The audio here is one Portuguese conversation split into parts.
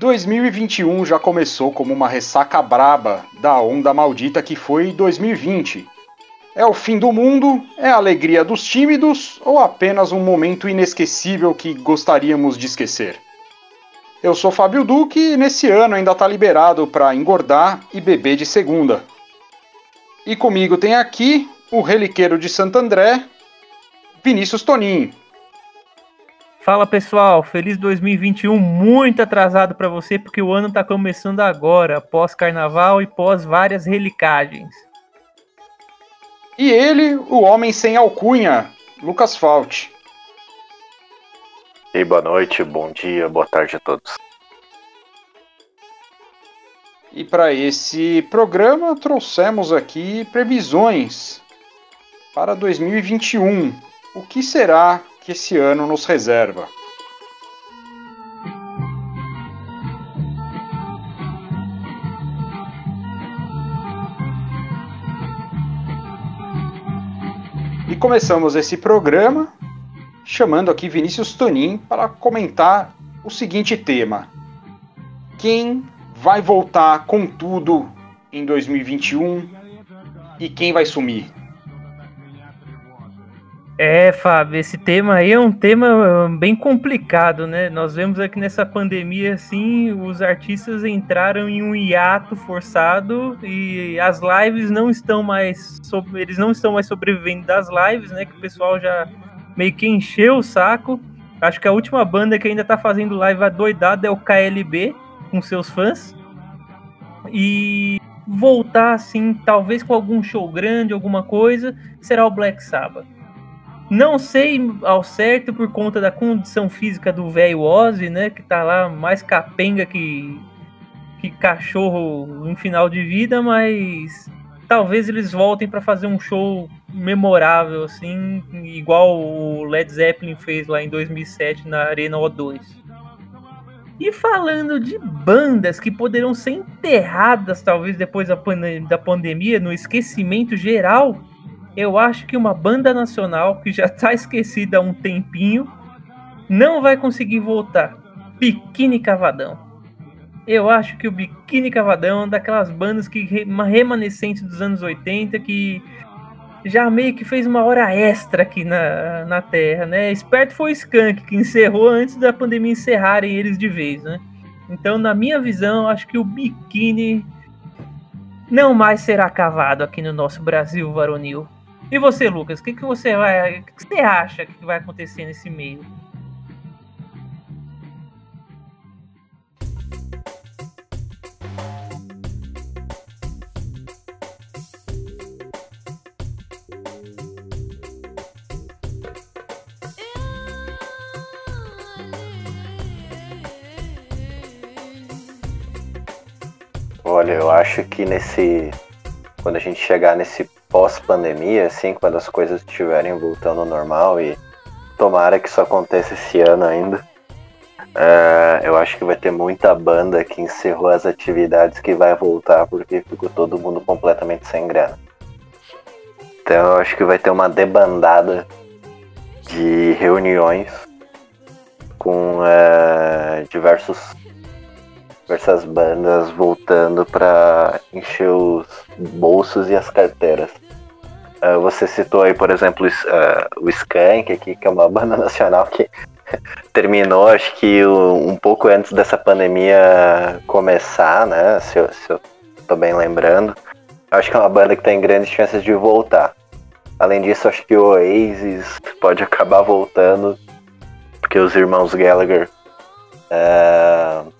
2021 já começou como uma ressaca braba da onda maldita que foi 2020. É o fim do mundo? É a alegria dos tímidos? Ou apenas um momento inesquecível que gostaríamos de esquecer? Eu sou Fábio Duque e nesse ano ainda está liberado para engordar e beber de segunda. E comigo tem aqui o reliqueiro de Santo André, Vinícius Toninho. Fala pessoal, feliz 2021, muito atrasado para você porque o ano está começando agora, pós carnaval e pós várias relicagens. E ele, o homem sem alcunha, Lucas Fault. E boa noite, bom dia, boa tarde a todos. E para esse programa trouxemos aqui previsões para 2021. O que será que esse ano nos reserva. E começamos esse programa chamando aqui Vinícius Tonin para comentar o seguinte tema: Quem vai voltar com tudo em 2021 e quem vai sumir? É, Fábio, esse tema aí é um tema bem complicado, né? Nós vemos aqui nessa pandemia, assim, os artistas entraram em um hiato forçado e as lives não estão mais, eles não estão mais sobrevivendo das lives, né? Que o pessoal já meio que encheu o saco. Acho que a última banda que ainda tá fazendo live adoidada é o KLB, com seus fãs. E voltar, assim, talvez com algum show grande, alguma coisa, será o Black Sabbath. Não sei ao certo por conta da condição física do velho Ozzy, né? Que tá lá mais capenga que, que cachorro em final de vida, mas talvez eles voltem para fazer um show memorável, assim, igual o Led Zeppelin fez lá em 2007 na Arena O2. E falando de bandas que poderão ser enterradas, talvez depois da, da pandemia, no esquecimento geral, eu acho que uma banda nacional que já está esquecida há um tempinho não vai conseguir voltar. Biquíni Cavadão. Eu acho que o Biquíni Cavadão é daquelas bandas que remanescente dos anos 80 que já meio que fez uma hora extra aqui na, na Terra, né? Esperto foi o Skank, que encerrou antes da pandemia encerrarem eles de vez, né? Então, na minha visão, acho que o Biquíni não mais será cavado aqui no nosso Brasil varonil. E você, Lucas, o que, que você vai. O que você acha que vai acontecer nesse meio? Olha, eu acho que nesse. Quando a gente chegar nesse pós-pandemia, assim, quando as coisas estiverem voltando ao normal e tomara que isso aconteça esse ano ainda. Uh, eu acho que vai ter muita banda que encerrou as atividades que vai voltar porque ficou todo mundo completamente sem grana. Então eu acho que vai ter uma debandada de reuniões com uh, diversos diversas bandas voltando para encher os bolsos e as carteiras. Uh, você citou aí, por exemplo, uh, o Skank aqui, que é uma banda nacional que terminou, acho que um pouco antes dessa pandemia começar, né? Se eu, se eu tô bem lembrando. Acho que é uma banda que tem grandes chances de voltar. Além disso, acho que o Oasis pode acabar voltando, porque os irmãos Gallagher uh,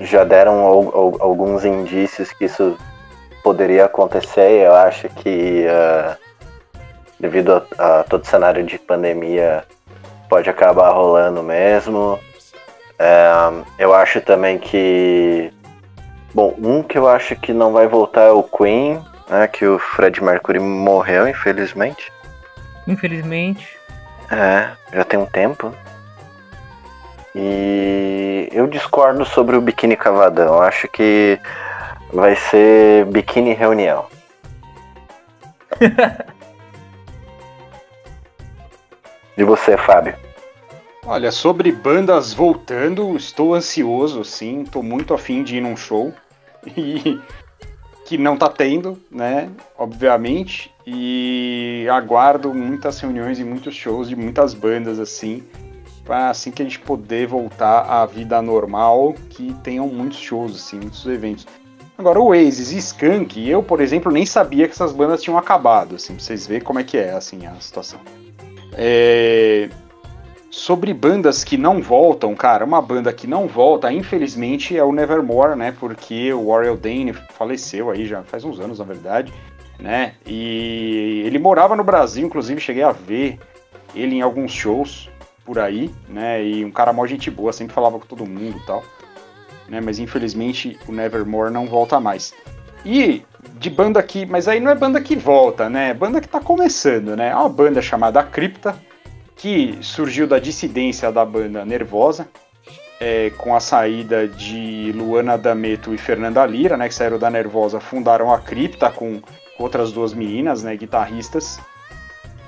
já deram alguns indícios que isso poderia acontecer. Eu acho que uh, devido a, a, todo o cenário de pandemia pode acabar rolando mesmo. Uh, eu acho também que bom, um que eu acho que não vai voltar é o Queen, né? Que o Fred Mercury morreu, infelizmente. Infelizmente. É, já tem um tempo. E eu discordo sobre o biquíni cavadão. Acho que vai ser biquíni reunião. e você, Fábio? Olha, sobre bandas voltando, estou ansioso, sim, estou muito afim de ir num show. E que não tá tendo, né? Obviamente. E aguardo muitas reuniões e muitos shows de muitas bandas assim. Para assim que a gente poder voltar à vida normal, que tenham muitos shows, assim, muitos eventos. Agora, o Oasis e Skunk, eu, por exemplo, nem sabia que essas bandas tinham acabado, assim, pra vocês verem como é que é, assim, a situação. É... Sobre bandas que não voltam, cara, uma banda que não volta, infelizmente, é o Nevermore, né? Porque o Warren Dane faleceu aí já faz uns anos, na verdade, né? E ele morava no Brasil, inclusive cheguei a ver ele em alguns shows por aí, né? E um cara mó gente boa, sempre falava com todo mundo e tal. Né? Mas infelizmente o Nevermore não volta mais. E de banda que, mas aí não é banda que volta, né? É banda que tá começando, né? É uma banda chamada Cripta, que surgiu da dissidência da banda Nervosa, é, com a saída de Luana D'Ameto e Fernanda Lira, né, que saíram da Nervosa, fundaram a Cripta com outras duas meninas, né, guitarristas.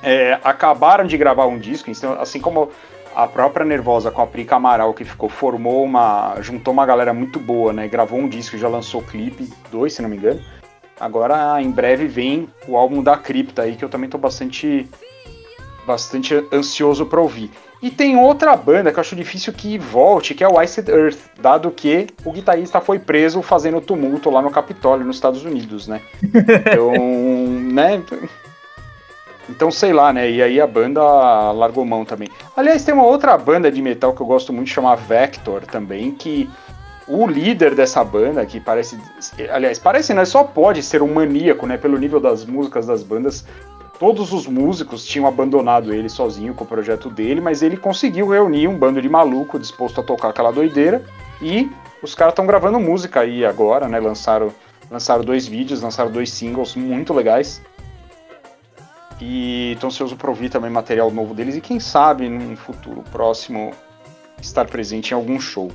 É, acabaram de gravar um disco, então, assim como a própria Nervosa com a Pri Amaral, que ficou, formou uma. juntou uma galera muito boa, né? Gravou um disco, já lançou clipe, dois, se não me engano. Agora, em breve, vem o álbum da Cripta aí, que eu também tô bastante bastante ansioso para ouvir. E tem outra banda que eu acho difícil que volte, que é o Iced Earth, dado que o guitarrista foi preso fazendo tumulto lá no Capitólio, nos Estados Unidos, né? Então, né? Então, sei lá, né? E aí a banda largou mão também. Aliás, tem uma outra banda de metal que eu gosto muito, chamada Vector também, que o líder dessa banda, que parece. Aliás, parece, né? Só pode ser um maníaco, né? Pelo nível das músicas das bandas todos os músicos tinham abandonado ele sozinho com o projeto dele, mas ele conseguiu reunir um bando de maluco disposto a tocar aquela doideira e os caras estão gravando música aí agora, né? Lançaram, lançaram dois vídeos, lançaram dois singles muito legais. E estão ansioso para ouvir também material novo deles e quem sabe num futuro próximo estar presente em algum show.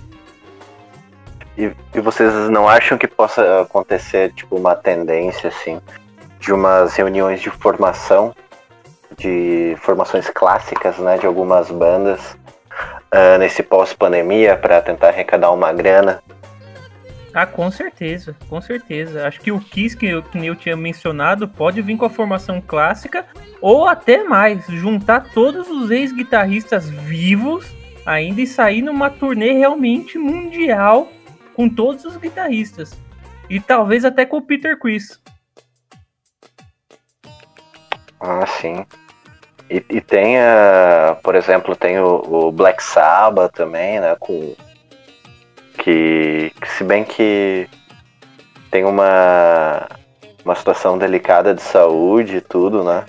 E, e vocês não acham que possa acontecer tipo uma tendência assim de umas reuniões de formação, de formações clássicas, né, de algumas bandas uh, nesse pós-pandemia para tentar arrecadar uma grana. Ah, com certeza, com certeza. Acho que o Kiss, que eu, que eu tinha mencionado, pode vir com a formação clássica ou até mais, juntar todos os ex-guitarristas vivos ainda e sair numa turnê realmente mundial com todos os guitarristas. E talvez até com o Peter Chris. Ah, sim. E, e tem, uh, por exemplo, tem o, o, Black Sabbath também, né? Com, que, que, se bem que tem uma, uma situação delicada de saúde e tudo, né?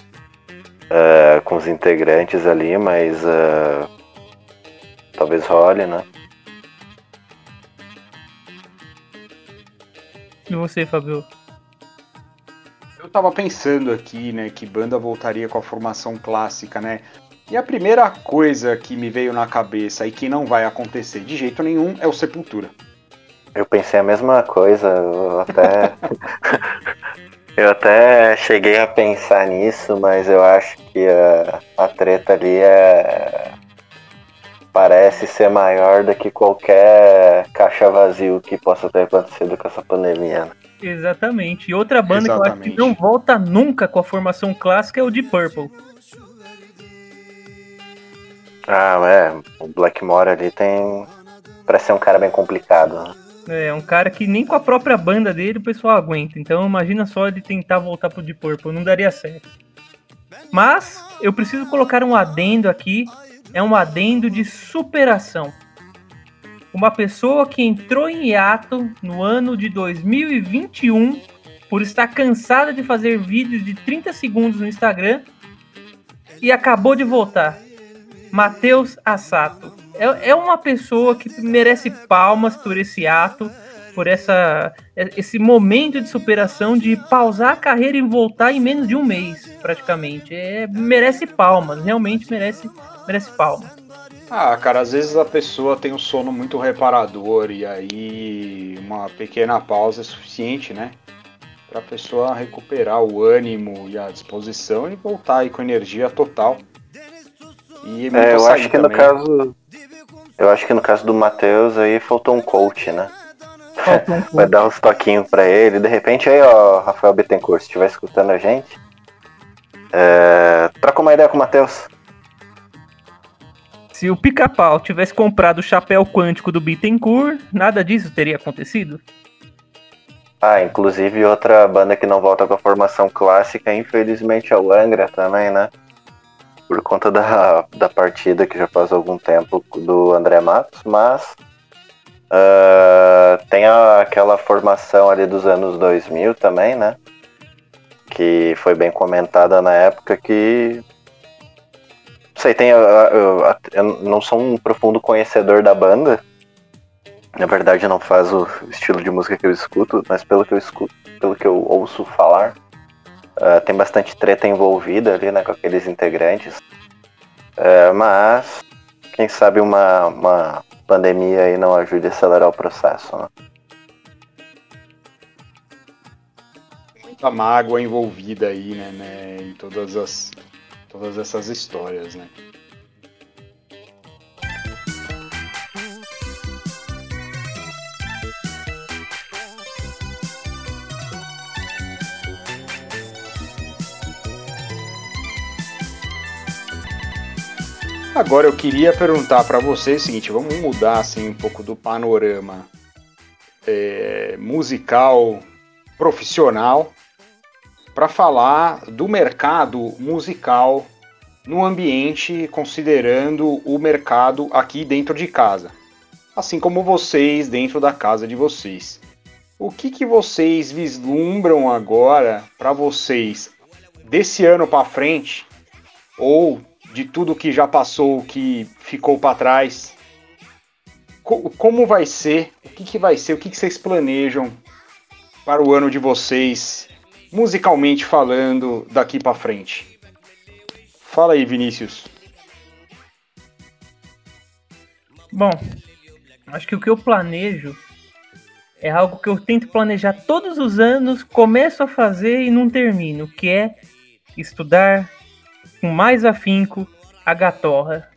Uh, com os integrantes ali, mas uh, talvez role, né? E você, Fabio? Eu tava pensando aqui, né, que banda voltaria com a formação clássica, né? E a primeira coisa que me veio na cabeça e que não vai acontecer de jeito nenhum é o Sepultura. Eu pensei a mesma coisa, eu até. eu até cheguei a pensar nisso, mas eu acho que a, a treta ali é. Parece ser maior do que qualquer caixa vazio que possa ter acontecido com essa pandemia. Né? Exatamente. E outra banda Exatamente. que eu acho que não volta nunca com a formação clássica é o Deep Purple. Ah, é. O Blackmore ali tem. Parece ser um cara bem complicado. Né? É, um cara que nem com a própria banda dele o pessoal aguenta. Então imagina só ele tentar voltar pro Deep Purple, não daria certo. Mas eu preciso colocar um adendo aqui. É um adendo de superação uma pessoa que entrou em hiato no ano de 2021 por estar cansada de fazer vídeos de 30 segundos no Instagram e acabou de voltar. Matheus Assato. É, é uma pessoa que merece palmas por esse ato, por essa, esse momento de superação de pausar a carreira e voltar em menos de um mês, praticamente. É, merece palmas, realmente merece, merece palmas. Ah, cara, às vezes a pessoa tem um sono muito reparador e aí uma pequena pausa é suficiente, né? Pra pessoa recuperar o ânimo e a disposição e voltar aí com energia total. E é, eu acho que também. no caso Eu acho que no caso do Matheus aí faltou um coach, né? Vai dar uns toquinhos pra ele. De repente aí, ó, Rafael Bittencourt, se estiver escutando a gente, é... troca uma ideia com o Matheus. Se o pica-pau tivesse comprado o chapéu quântico do Bittencourt, nada disso teria acontecido? Ah, inclusive outra banda que não volta com a formação clássica, infelizmente é o Angra também, né? Por conta da, da partida que já faz algum tempo do André Matos, mas uh, tem a, aquela formação ali dos anos 2000 também, né? Que foi bem comentada na época que não sei, tem. Eu, eu, eu, não sou um profundo conhecedor da banda. Na verdade, não faz o estilo de música que eu escuto, mas pelo que eu escuto, pelo que eu ouço falar, uh, tem bastante treta envolvida ali, né, com aqueles integrantes. Uh, mas, quem sabe uma, uma pandemia aí não ajude a acelerar o processo, né? Muita mágoa envolvida aí, né, né em todas as todas essas histórias, né? Agora eu queria perguntar para vocês o seguinte, vamos mudar assim um pouco do panorama é, musical profissional para falar do mercado musical no ambiente, considerando o mercado aqui dentro de casa, assim como vocês dentro da casa de vocês. O que, que vocês vislumbram agora para vocês desse ano para frente ou de tudo que já passou, que ficou para trás? como vai ser? O que, que vai ser? O que, que vocês planejam para o ano de vocês musicalmente falando, daqui para frente. Fala aí, Vinícius. Bom, acho que o que eu planejo é algo que eu tento planejar todos os anos, começo a fazer e não termino, que é estudar com mais afinco a gatorra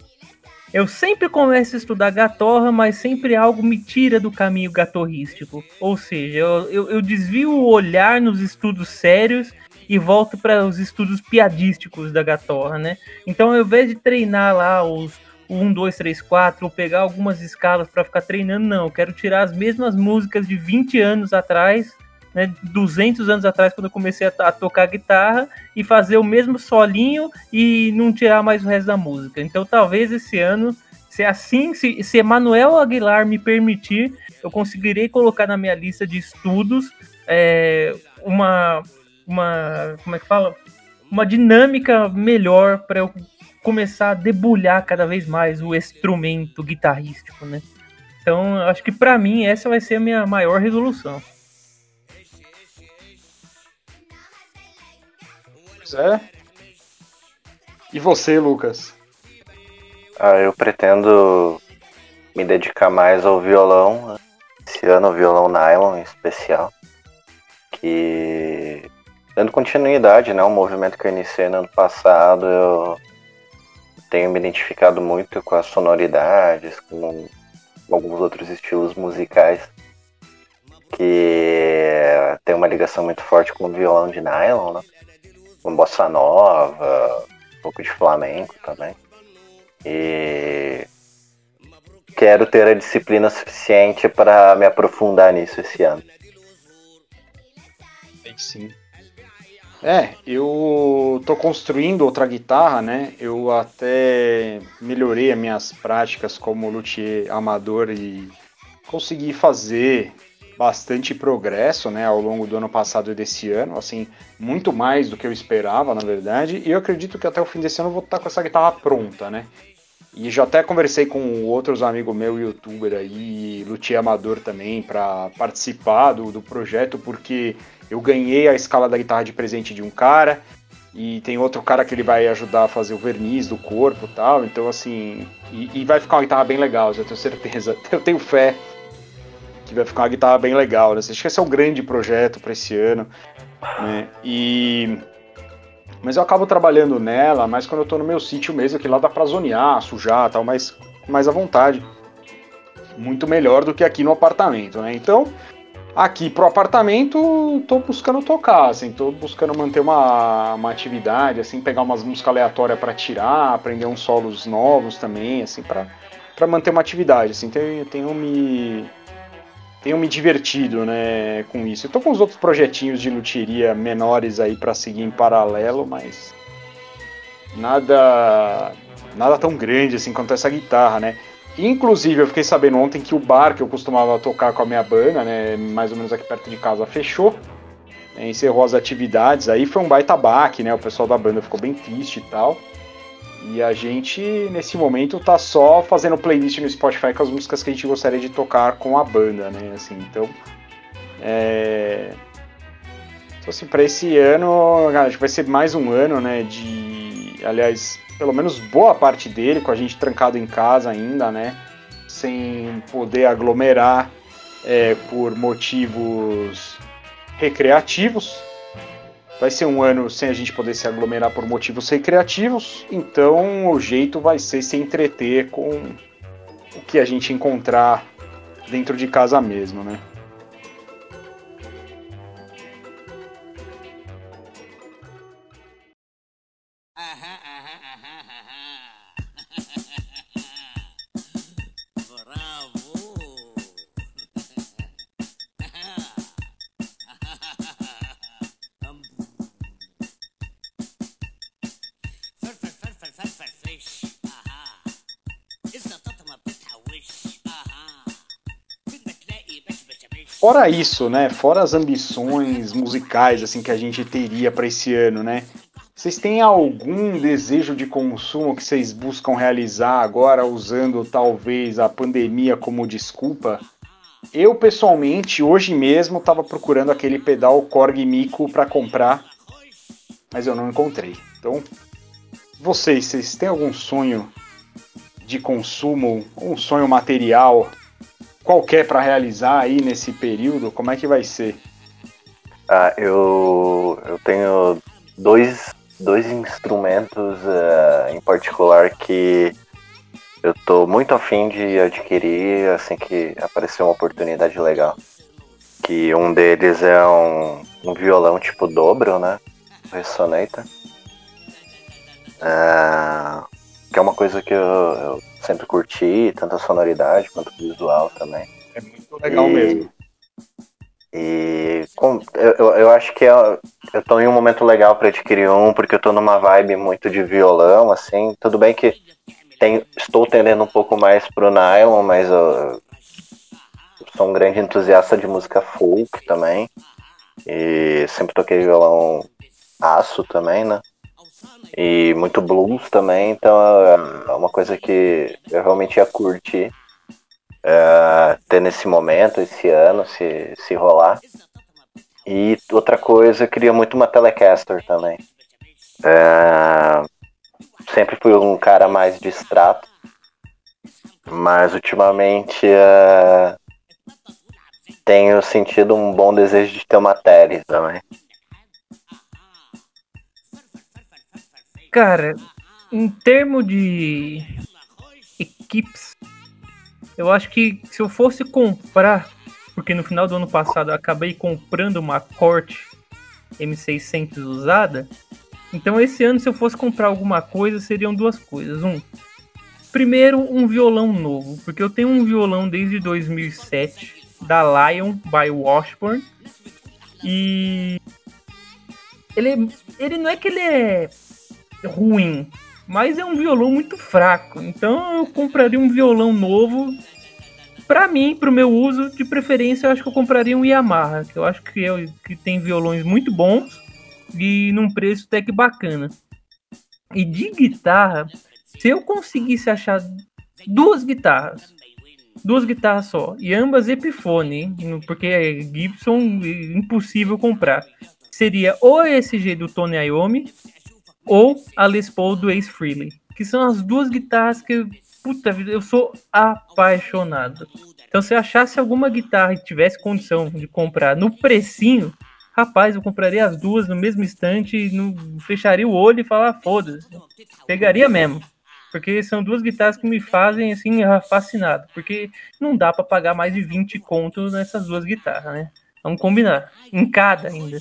eu sempre começo a estudar gatorra, mas sempre algo me tira do caminho gatorrístico. Ou seja, eu, eu, eu desvio o olhar nos estudos sérios e volto para os estudos piadísticos da gatorra, né? Então, ao invés de treinar lá os 1, 2, 3, 4, ou pegar algumas escalas para ficar treinando, não. Eu quero tirar as mesmas músicas de 20 anos atrás né, 200 anos atrás, quando eu comecei a, a, tocar guitarra, e fazer o mesmo solinho e não tirar mais o resto da música. Então, talvez esse ano, se assim, se, se Emanuel Aguilar me permitir, eu conseguirei colocar na minha lista de estudos é, uma, uma, como é que fala? Uma dinâmica melhor para eu começar a debulhar cada vez mais o instrumento guitarrístico, né? Então, acho que para mim essa vai ser a minha maior resolução. É. E você, Lucas? Ah, eu pretendo me dedicar mais ao violão. Esse ano, o violão nylon em especial. Que, dando continuidade, né? Um movimento que eu iniciei no ano passado, eu tenho me identificado muito com as sonoridades, com alguns outros estilos musicais que tem uma ligação muito forte com o violão de nylon, né? Com bossa nova, um pouco de flamenco também. E quero ter a disciplina suficiente para me aprofundar nisso esse ano. Sim. É, eu tô construindo outra guitarra, né? Eu até melhorei as minhas práticas como luthier amador e consegui fazer bastante progresso, né, ao longo do ano passado e desse ano, assim, muito mais do que eu esperava, na verdade, e eu acredito que até o fim desse ano eu vou estar com essa guitarra pronta, né. E já até conversei com outros amigos meu, youtuber aí, luthier amador também, para participar do, do projeto, porque eu ganhei a escala da guitarra de presente de um cara, e tem outro cara que ele vai ajudar a fazer o verniz do corpo tal, então assim, e, e vai ficar uma guitarra bem legal, eu tenho certeza, eu tenho fé que vai ficar uma guitarra bem legal. Né? Acho que esse é um grande projeto para esse ano. Né? E mas eu acabo trabalhando nela, mas quando eu tô no meu sítio mesmo, que lá dá pra zonear, sujar tal, mas mais à vontade. muito melhor do que aqui no apartamento, né? Então, aqui pro apartamento, tô buscando tocar, assim, tô buscando manter uma, uma atividade, assim, pegar umas músicas aleatórias para tirar, aprender uns solos novos também, assim, para manter uma atividade, assim, tenho, tenho me tenho me divertido, né, com isso. Eu tô com os outros projetinhos de luteria menores aí para seguir em paralelo, mas nada nada tão grande assim quanto essa guitarra, né? Inclusive, eu fiquei sabendo ontem que o bar que eu costumava tocar com a minha banda, né, mais ou menos aqui perto de casa, fechou. Né, encerrou as atividades. Aí foi um baita baque, né? O pessoal da banda ficou bem triste e tal. E a gente, nesse momento, tá só fazendo playlist no Spotify com as músicas que a gente gostaria de tocar com a banda, né? Assim, então. É. Então, assim, pra esse ano, acho que vai ser mais um ano, né? De. Aliás, pelo menos boa parte dele, com a gente trancado em casa ainda, né? Sem poder aglomerar é, por motivos recreativos. Vai ser um ano sem a gente poder se aglomerar por motivos recreativos, então o jeito vai ser se entreter com o que a gente encontrar dentro de casa mesmo, né? Fora isso, né? Fora as ambições musicais assim que a gente teria para esse ano, né? Vocês têm algum desejo de consumo que vocês buscam realizar agora usando talvez a pandemia como desculpa? Eu pessoalmente hoje mesmo estava procurando aquele pedal Korg Mico para comprar, mas eu não encontrei. Então, vocês, vocês têm algum sonho de consumo, um sonho material qualquer para realizar aí nesse período? Como é que vai ser? Ah, eu, eu tenho dois, dois instrumentos uh, em particular que eu tô muito afim de adquirir assim que aparecer uma oportunidade legal. Que um deles é um, um violão tipo dobro, né? Ressonator. Uh, que é uma coisa que eu, eu sempre curti, tanto a sonoridade quanto o visual também. É muito legal e, mesmo. E com, eu, eu acho que é, eu tô em um momento legal para adquirir um, porque eu tô numa vibe muito de violão, assim. Tudo bem que tem, estou tendendo um pouco mais pro nylon, mas eu, eu sou um grande entusiasta de música folk também. E sempre toquei violão aço também, né? E muito blues também, então é uma coisa que eu realmente ia curtir é, ter nesse momento, esse ano, se, se rolar. E outra coisa, eu queria muito uma Telecaster também. É, sempre fui um cara mais distrato, mas ultimamente é, tenho sentido um bom desejo de ter uma tele também. Cara, em termos de equipes, eu acho que se eu fosse comprar, porque no final do ano passado eu acabei comprando uma corte M600 usada, então esse ano se eu fosse comprar alguma coisa seriam duas coisas. Um, primeiro um violão novo, porque eu tenho um violão desde 2007 da Lion by Washburn e ele, ele não é que ele é ruim, mas é um violão muito fraco. Então eu compraria um violão novo. Para mim, para o meu uso, de preferência, eu acho que eu compraria um Yamaha, que eu acho que, é, que tem violões muito bons e num preço até que bacana. E de guitarra, se eu conseguisse achar duas guitarras, duas guitarras só, e ambas Epiphone, porque é Gibson impossível comprar, seria ou a SG do Tony Iommi ou a Les Paul do Ace Frehley, que são as duas guitarras que, puta vida, eu sou apaixonado. Então, se eu achasse alguma guitarra e tivesse condição de comprar no precinho, rapaz, eu compraria as duas no mesmo instante, no, fecharia o olho e falar, foda-se, pegaria mesmo. Porque são duas guitarras que me fazem assim fascinado, porque não dá para pagar mais de 20 contos nessas duas guitarras, né? Vamos combinar, em cada ainda.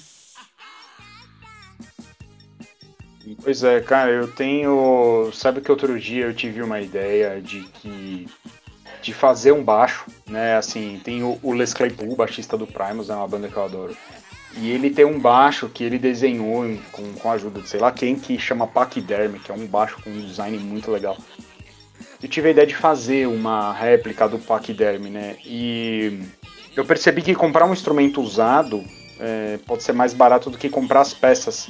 Pois é, cara, eu tenho. Sabe que outro dia eu tive uma ideia de que. de fazer um baixo, né? Assim, tem o, o Les Claypool, baixista do Primus, é uma banda que eu adoro. E ele tem um baixo que ele desenhou com, com a ajuda de sei lá quem, que chama Pachyderm, que é um baixo com um design muito legal. Eu tive a ideia de fazer uma réplica do Pachyderm, né? E eu percebi que comprar um instrumento usado é, pode ser mais barato do que comprar as peças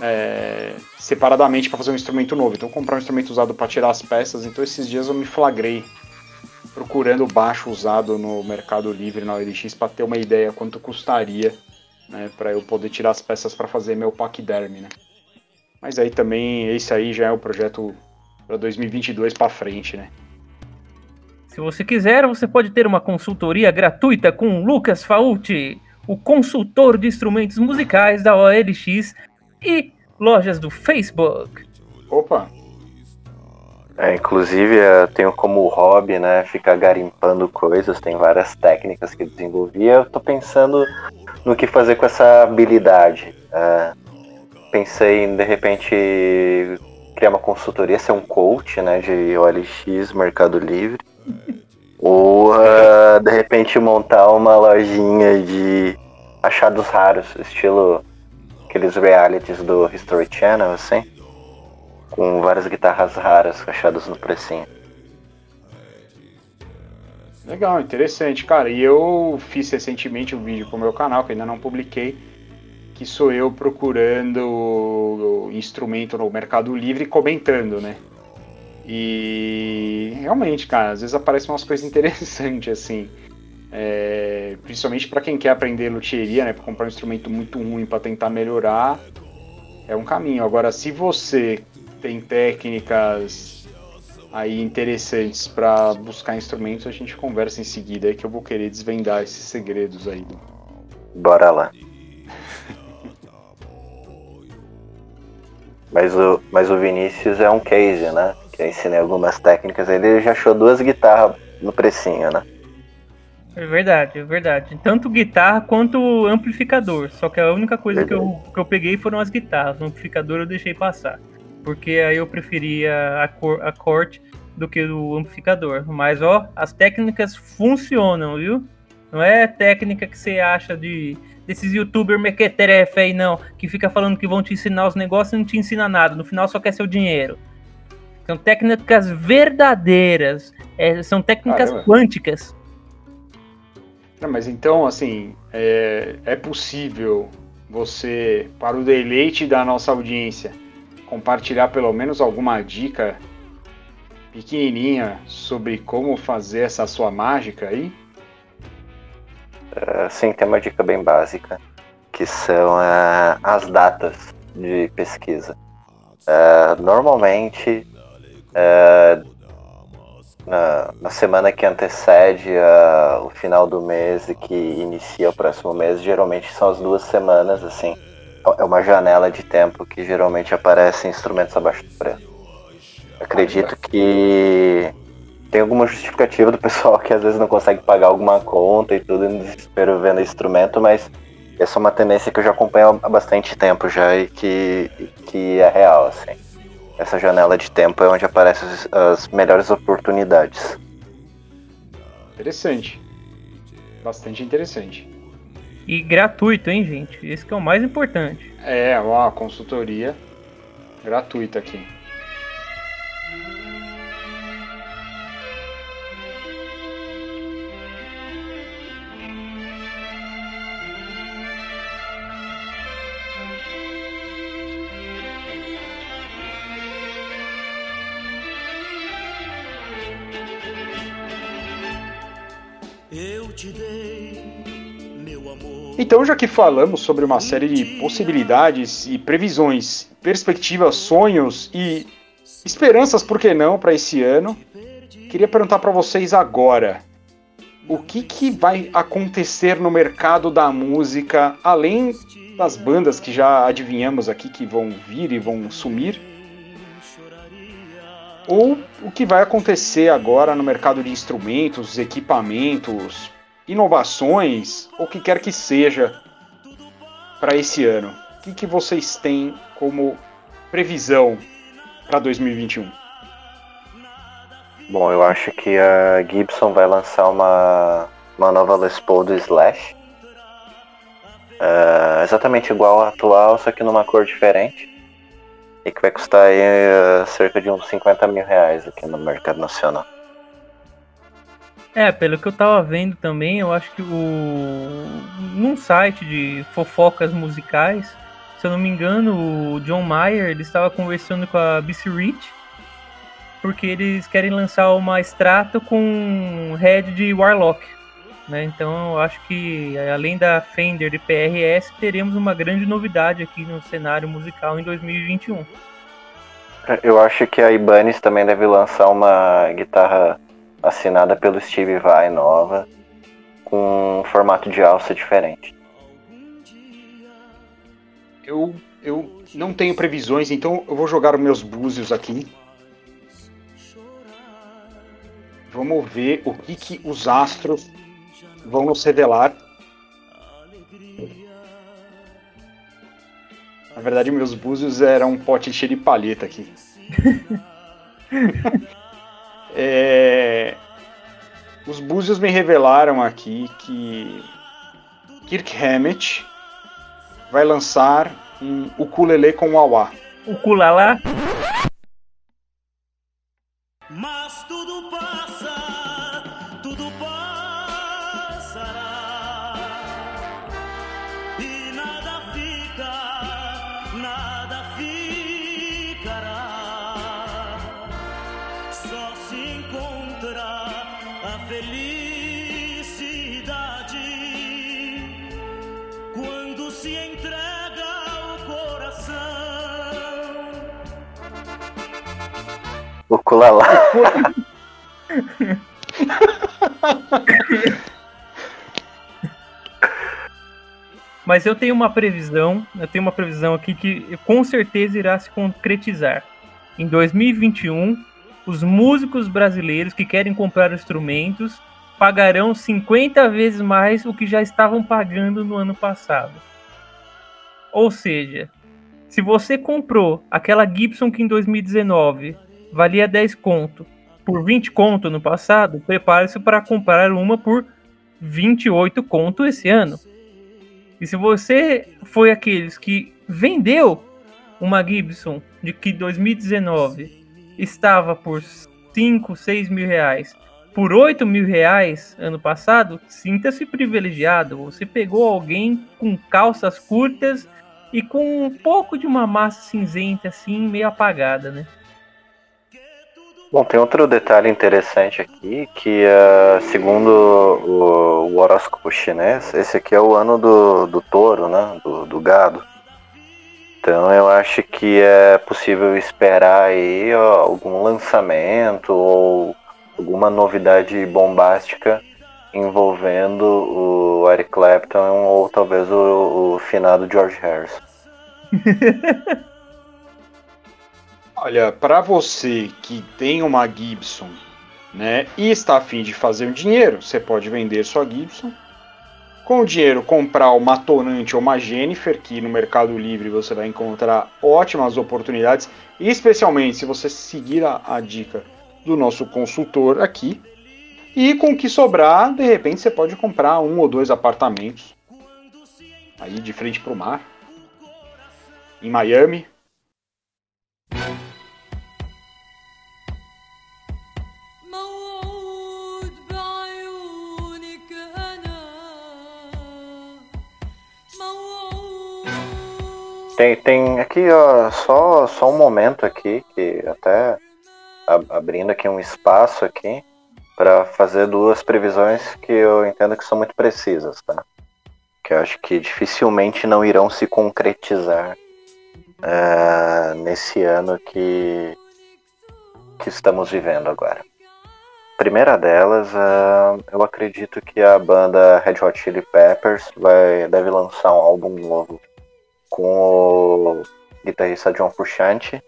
é, separadamente para fazer um instrumento novo. Então, comprar um instrumento usado para tirar as peças. Então, esses dias eu me flagrei procurando baixo usado no Mercado Livre na OLX para ter uma ideia quanto custaria né, para eu poder tirar as peças para fazer meu pachyderm, né? Mas aí também esse aí já é o projeto para 2022 para frente, né? Se você quiser, você pode ter uma consultoria gratuita com Lucas Fauti, o consultor de instrumentos musicais da OLX e lojas do Facebook. Opa! É, inclusive, eu tenho como hobby, né, ficar garimpando coisas, tem várias técnicas que desenvolvi. Eu tô pensando no que fazer com essa habilidade. É, pensei em, de repente, criar uma consultoria, ser um coach, né, de OLX, Mercado Livre. Ou, uh, de repente, montar uma lojinha de achados raros, estilo aqueles realities do History Channel, assim, com várias guitarras raras achadas no precinho. Legal, interessante, cara. E eu fiz recentemente um vídeo pro meu canal, que ainda não publiquei, que sou eu procurando instrumento no Mercado Livre e comentando, né? E realmente, cara, às vezes aparecem umas coisas interessantes, assim. É, principalmente para quem quer aprender luthieria, né, para comprar um instrumento muito ruim para tentar melhorar, é um caminho. Agora, se você tem técnicas aí interessantes para buscar instrumentos, a gente conversa em seguida aí que eu vou querer desvendar esses segredos aí. Bora lá. mas, o, mas o Vinícius é um case, né? Que eu ensinei algumas técnicas, ele já achou duas guitarras no precinho, né? É verdade, é verdade. Tanto guitarra quanto amplificador. Só que a única coisa que eu, que eu peguei foram as guitarras. O amplificador eu deixei passar. Porque aí eu preferia a, cor, a corte do que o amplificador. Mas ó, as técnicas funcionam, viu? Não é técnica que você acha de desses youtubers mequetrefe aí, não, que fica falando que vão te ensinar os negócios e não te ensina nada. No final só quer seu dinheiro. São técnicas verdadeiras. É, são técnicas Caramba. quânticas. Não, mas então, assim, é, é possível você, para o deleite da nossa audiência, compartilhar pelo menos alguma dica pequenininha sobre como fazer essa sua mágica aí? Uh, sim, tem uma dica bem básica, que são uh, as datas de pesquisa. Uh, normalmente, na, na semana que antecede o final do mês e que inicia o próximo mês, geralmente são as duas semanas, assim. É uma janela de tempo que geralmente aparecem instrumentos abaixo do preço. Acredito que tem alguma justificativa do pessoal que às vezes não consegue pagar alguma conta e tudo em desespero vendo instrumento, mas essa é uma tendência que eu já acompanho há bastante tempo já e que, que é real, assim essa janela de tempo é onde aparecem as, as melhores oportunidades. Interessante. Bastante interessante. E gratuito, hein, gente? Esse que é o mais importante. É, uma consultoria gratuita aqui. Então, já que falamos sobre uma série de possibilidades e previsões, perspectivas, sonhos e esperanças, por que não, para esse ano, queria perguntar para vocês agora: o que, que vai acontecer no mercado da música, além das bandas que já adivinhamos aqui que vão vir e vão sumir? ou o que vai acontecer agora no mercado de instrumentos, equipamentos, inovações, ou o que quer que seja para esse ano. O que, que vocês têm como previsão para 2021? Bom, eu acho que a Gibson vai lançar uma, uma nova Les Paul do Slash. Uh, exatamente igual à atual, só que numa cor diferente. E que vai custar aí, uh, cerca de uns 50 mil reais aqui no mercado nacional. É, pelo que eu tava vendo também, eu acho que o. Num site de fofocas musicais, se eu não me engano, o John Mayer ele estava conversando com a BC Rich, porque eles querem lançar uma extrato com head de Warlock. Né? Então eu acho que além da Fender e PRS, teremos uma grande novidade aqui no cenário musical em 2021. Eu acho que a Ibanez também deve lançar uma guitarra assinada pelo Steve Vai nova, com um formato de alça diferente. Eu, eu não tenho previsões, então eu vou jogar os meus búzios aqui. Vamos ver o que, que os astros vão nos revelar. Na verdade, meus búzios eram um pote cheio de palheta aqui. É... Os búzios me revelaram aqui que Kirk Hammett vai lançar um ukulele com wah O Ukulala? Mas eu tenho uma previsão, eu tenho uma previsão aqui que com certeza irá se concretizar. Em 2021, os músicos brasileiros que querem comprar instrumentos pagarão 50 vezes mais o que já estavam pagando no ano passado. Ou seja, se você comprou aquela Gibson que em 2019 valia 10 conto por 20 conto no passado, prepare-se para comprar uma por 28 conto esse ano. E se você foi aqueles que vendeu uma Gibson de que 2019 estava por 5, 6 mil reais, por 8 mil reais ano passado, sinta-se privilegiado. Você pegou alguém com calças curtas e com um pouco de uma massa cinzenta assim, meio apagada, né? Bom, tem outro detalhe interessante aqui, que uh, segundo o, o, horóscopo chinês, esse aqui é o ano do, do touro, né? Do, do, gado. Então eu acho que é possível esperar aí ó, algum lançamento ou alguma novidade bombástica envolvendo o Eric Clapton ou talvez o, o finado George Harrison. Olha, para você que tem uma Gibson, né, e está afim de fazer um dinheiro, você pode vender sua Gibson. Com o dinheiro comprar uma Tonante ou uma Jennifer, que no Mercado Livre você vai encontrar ótimas oportunidades, especialmente se você seguir a, a dica do nosso consultor aqui. E com o que sobrar, de repente você pode comprar um ou dois apartamentos aí de frente para o mar, em Miami, Tem, tem aqui, ó, só, só um momento aqui, que até ab- abrindo aqui um espaço aqui para fazer duas previsões que eu entendo que são muito precisas, tá? Que eu acho que dificilmente não irão se concretizar eh, nesse ano que, que estamos vivendo agora. Primeira delas, eh, eu acredito que a banda Red Hot Chili Peppers vai, deve lançar um álbum novo com o guitarrista John Frusciante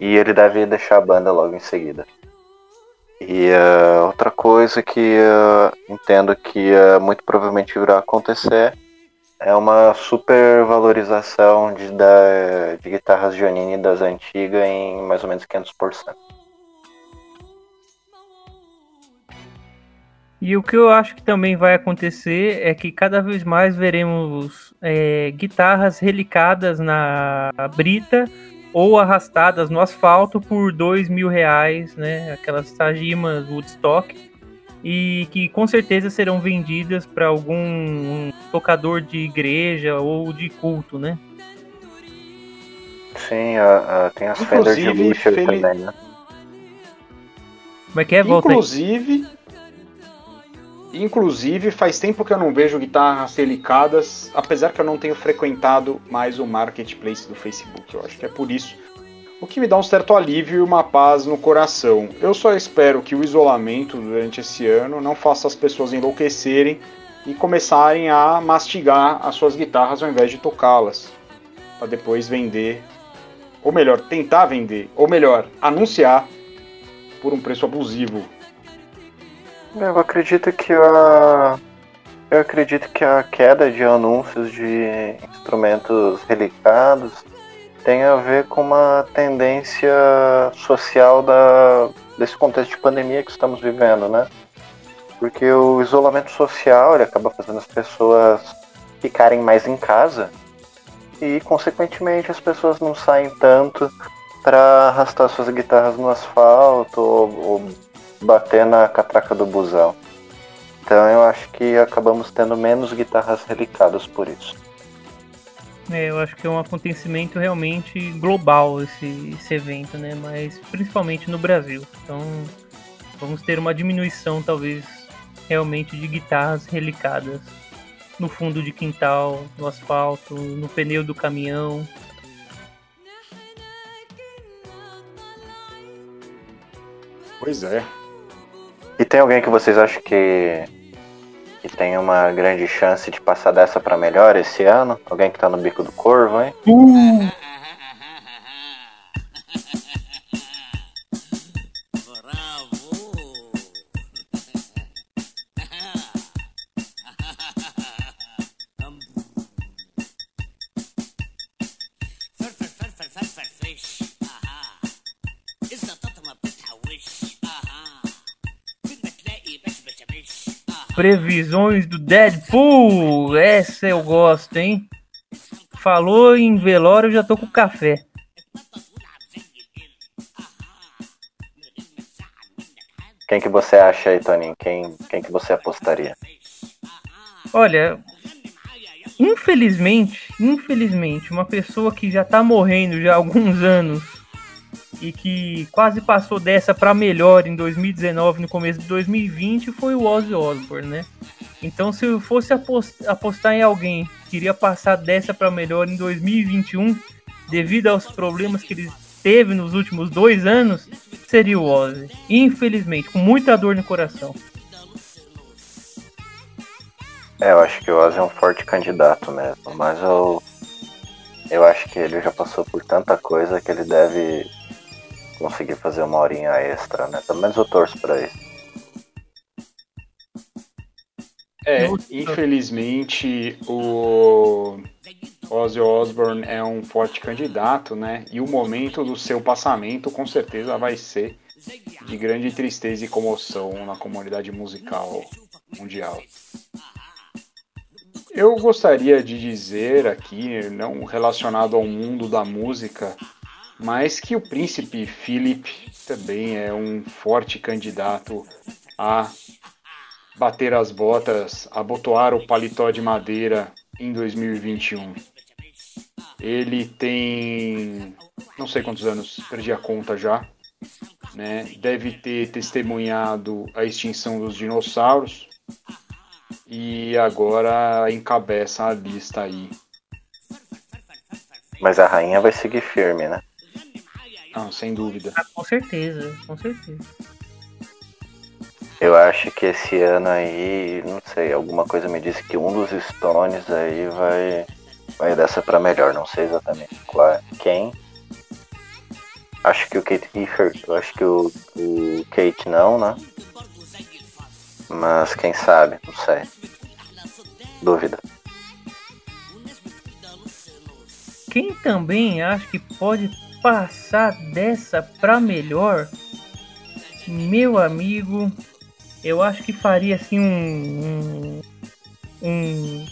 E ele deve deixar a banda logo em seguida. E uh, outra coisa que uh, entendo que uh, muito provavelmente irá acontecer é uma supervalorização de, da, de guitarras Janine das antigas em mais ou menos 500%. E o que eu acho que também vai acontecer é que cada vez mais veremos é, guitarras relicadas na brita ou arrastadas no asfalto por dois mil reais, né? Aquelas Tajimas Woodstock e que com certeza serão vendidas para algum tocador de igreja ou de culto, né? Sim, uh, uh, tem as Fender de luxo também, né? Como é que é? Volta Inclusive, Inclusive, faz tempo que eu não vejo guitarras delicadas, apesar que eu não tenho frequentado mais o marketplace do Facebook. Eu acho que é por isso. O que me dá um certo alívio e uma paz no coração. Eu só espero que o isolamento durante esse ano não faça as pessoas enlouquecerem e começarem a mastigar as suas guitarras ao invés de tocá-las, para depois vender, ou melhor, tentar vender, ou melhor, anunciar por um preço abusivo eu acredito que a. Eu acredito que a queda de anúncios de instrumentos relicados tem a ver com uma tendência social da, desse contexto de pandemia que estamos vivendo, né? Porque o isolamento social ele acaba fazendo as pessoas ficarem mais em casa e, consequentemente, as pessoas não saem tanto para arrastar suas guitarras no asfalto ou, ou bater na catraca do busão. Então eu acho que acabamos tendo menos guitarras relicadas por isso. É, eu acho que é um acontecimento realmente global esse, esse evento, né? Mas principalmente no Brasil. Então vamos ter uma diminuição, talvez, realmente de guitarras relicadas no fundo de quintal, no asfalto, no pneu do caminhão. Pois é. E tem alguém que vocês acham que, que tem uma grande chance de passar dessa para melhor esse ano? Alguém que tá no bico do corvo, hein? Uh! Previsões do Deadpool. Essa eu gosto, hein? Falou em velório, eu já tô com café. Quem que você acha aí, Toninho? Quem, quem que você apostaria? Olha, infelizmente, infelizmente, uma pessoa que já tá morrendo já há alguns anos e que quase passou dessa para melhor em 2019, no começo de 2020, foi o Ozzy Osbourne, né? Então, se eu fosse apostar em alguém que iria passar dessa para melhor em 2021, devido aos problemas que ele teve nos últimos dois anos, seria o Ozzy. Infelizmente, com muita dor no coração. É, eu acho que o Ozzy é um forte candidato mesmo, mas eu, eu acho que ele já passou por tanta coisa que ele deve conseguir fazer uma horinha extra, né? Pelo menos eu torço pra isso. É, infelizmente o Ozzy Osbourne é um forte candidato, né? E o momento do seu passamento com certeza vai ser de grande tristeza e comoção na comunidade musical mundial. Eu gostaria de dizer aqui, não relacionado ao mundo da música, mas que o príncipe Philip também é um forte candidato a bater as botas, abotoar o paletó de madeira em 2021. Ele tem não sei quantos anos, perdi a conta já, né? Deve ter testemunhado a extinção dos dinossauros e agora encabeça a lista aí. Mas a rainha vai seguir firme, né? Não, sem dúvida. Ah, com certeza, com certeza. Eu acho que esse ano aí, não sei, alguma coisa me disse que um dos Stones aí vai, vai dessa para melhor, não sei exatamente qual, quem. Acho que o Kate Gifford, eu acho que o, o Kate não, né? Mas quem sabe, não sei. Dúvida. Quem também acho que pode passar dessa pra melhor, meu amigo, eu acho que faria assim um. um, um,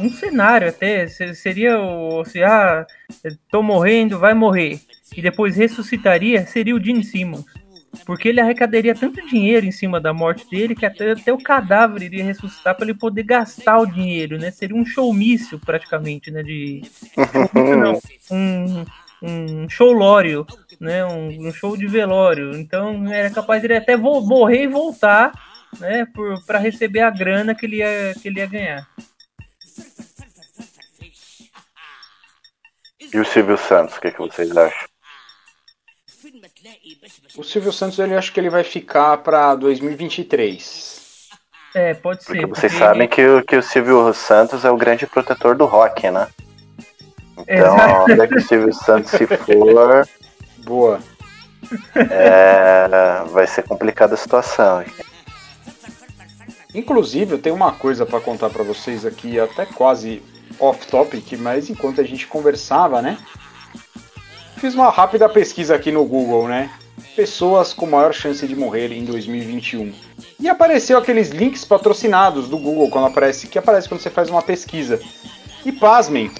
um cenário até. se- Seria o. Se, ah, tô morrendo, vai morrer. E depois ressuscitaria, seria o Gene Simmons. Porque ele arrecadaria tanto dinheiro em cima da morte dele que até, até o cadáver iria ressuscitar para ele poder gastar o dinheiro, né? Seria um showmício praticamente, né? De showmício não, um, um showlório, né? Um, um show de velório. Então era capaz de ele até morrer e voltar, né? Para receber a grana que ele ia, que ele ia ganhar. E o Silvio Santos, o que, que vocês acham? O Silvio Santos, ele acho que ele vai ficar pra 2023. É, pode Porque ser. vocês porque sabem que, o- que o Silvio Santos é o grande protetor do rock, né? Então, onde é que o Silvio Santos se for, Boa. é, vai ser complicada a situação. Inclusive, eu tenho uma coisa pra contar pra vocês aqui, até quase off topic, mas enquanto a gente conversava, né? Fiz uma rápida pesquisa aqui no Google, né? Pessoas com maior chance de morrer em 2021. E apareceu aqueles links patrocinados do Google quando aparece, que aparece quando você faz uma pesquisa. E pasmem,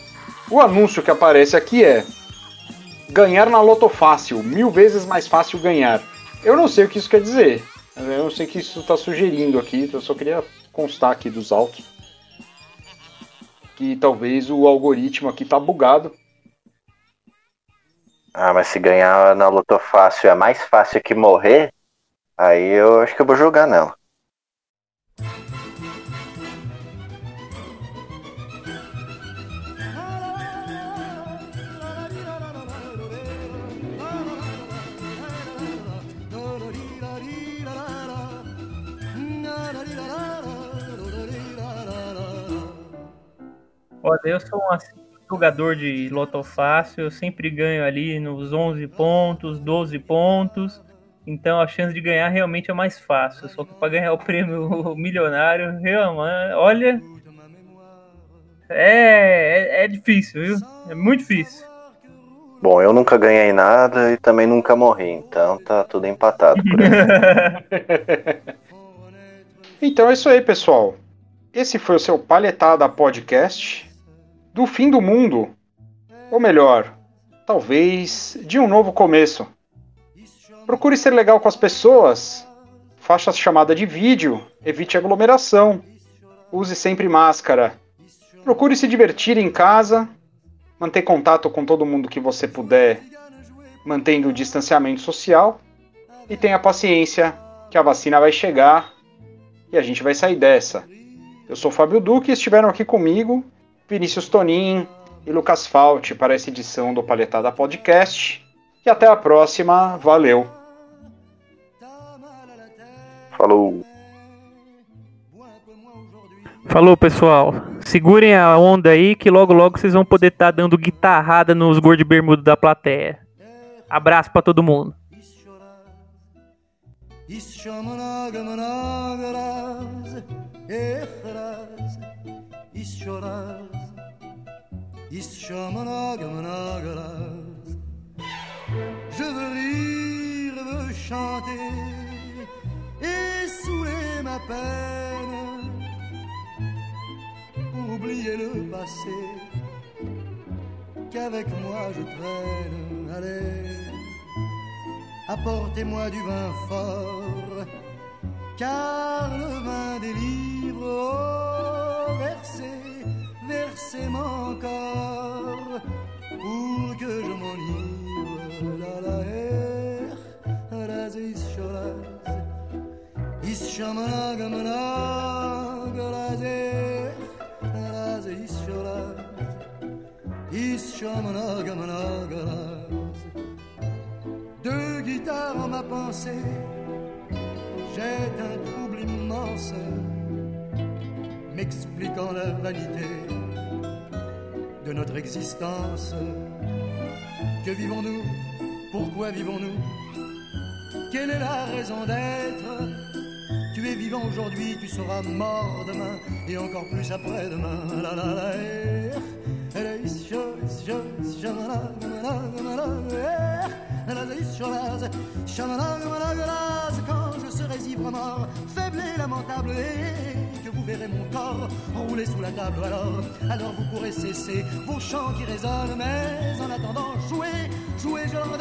o anúncio que aparece aqui é ganhar na Loto Fácil, mil vezes mais fácil ganhar. Eu não sei o que isso quer dizer. Eu não sei o que isso está sugerindo aqui, eu só queria constar aqui dos autos. Que talvez o algoritmo aqui tá bugado. Ah, mas se ganhar na luta fácil é mais fácil que morrer, aí eu acho que eu vou jogar nela. Olha, eu sou um assíduo jogador de Loto Fácil, eu sempre ganho ali nos 11 pontos, 12 pontos. Então a chance de ganhar realmente é mais fácil. Só que para ganhar o prêmio milionário, realmente, olha, é, é, é difícil, viu? É muito difícil. Bom, eu nunca ganhei nada e também nunca morri, então tá tudo empatado por aí. Então é isso aí, pessoal. Esse foi o seu Palhetada Podcast do fim do mundo. Ou melhor, talvez de um novo começo. Procure ser legal com as pessoas. Faça chamada de vídeo. Evite aglomeração. Use sempre máscara. Procure se divertir em casa. Manter contato com todo mundo que você puder, mantendo o distanciamento social. E tenha paciência, que a vacina vai chegar e a gente vai sair dessa. Eu sou Fábio Duque estiveram aqui comigo Vinícius Tonin e Lucas Fault para essa edição do Palhetada Podcast. E até a próxima, valeu! Falou! Falou, pessoal. Segurem a onda aí que logo logo vocês vão poder estar dando guitarrada nos gordos de bermuda da plateia. Abraço pra todo mundo. Je veux rire, veux chanter et saouler ma peine pour oublier le passé qu'avec moi je traîne. Allez, apportez-moi du vin fort, car le vin des livres oh, versez, mon corps pour que je m'enivre. La la her, raz ishoraz, ishamana gamana galazer, raz ishoraz, ishamana gamana galaz. Deux guitares en ma pensée j'ai un trouble immense, m'expliquant la vanité de notre existence. Que vivons-nous Pourquoi vivons-nous Quelle est la raison d'être Tu es vivant aujourd'hui, tu seras mort demain et encore plus après-demain. Eh. Eh. Serai ivre mort, faible et lamentable, et que vous verrez mon corps rouler sous la table, alors, alors vous pourrez cesser vos chants qui résonnent, mais en attendant, jouez, jouez, je leur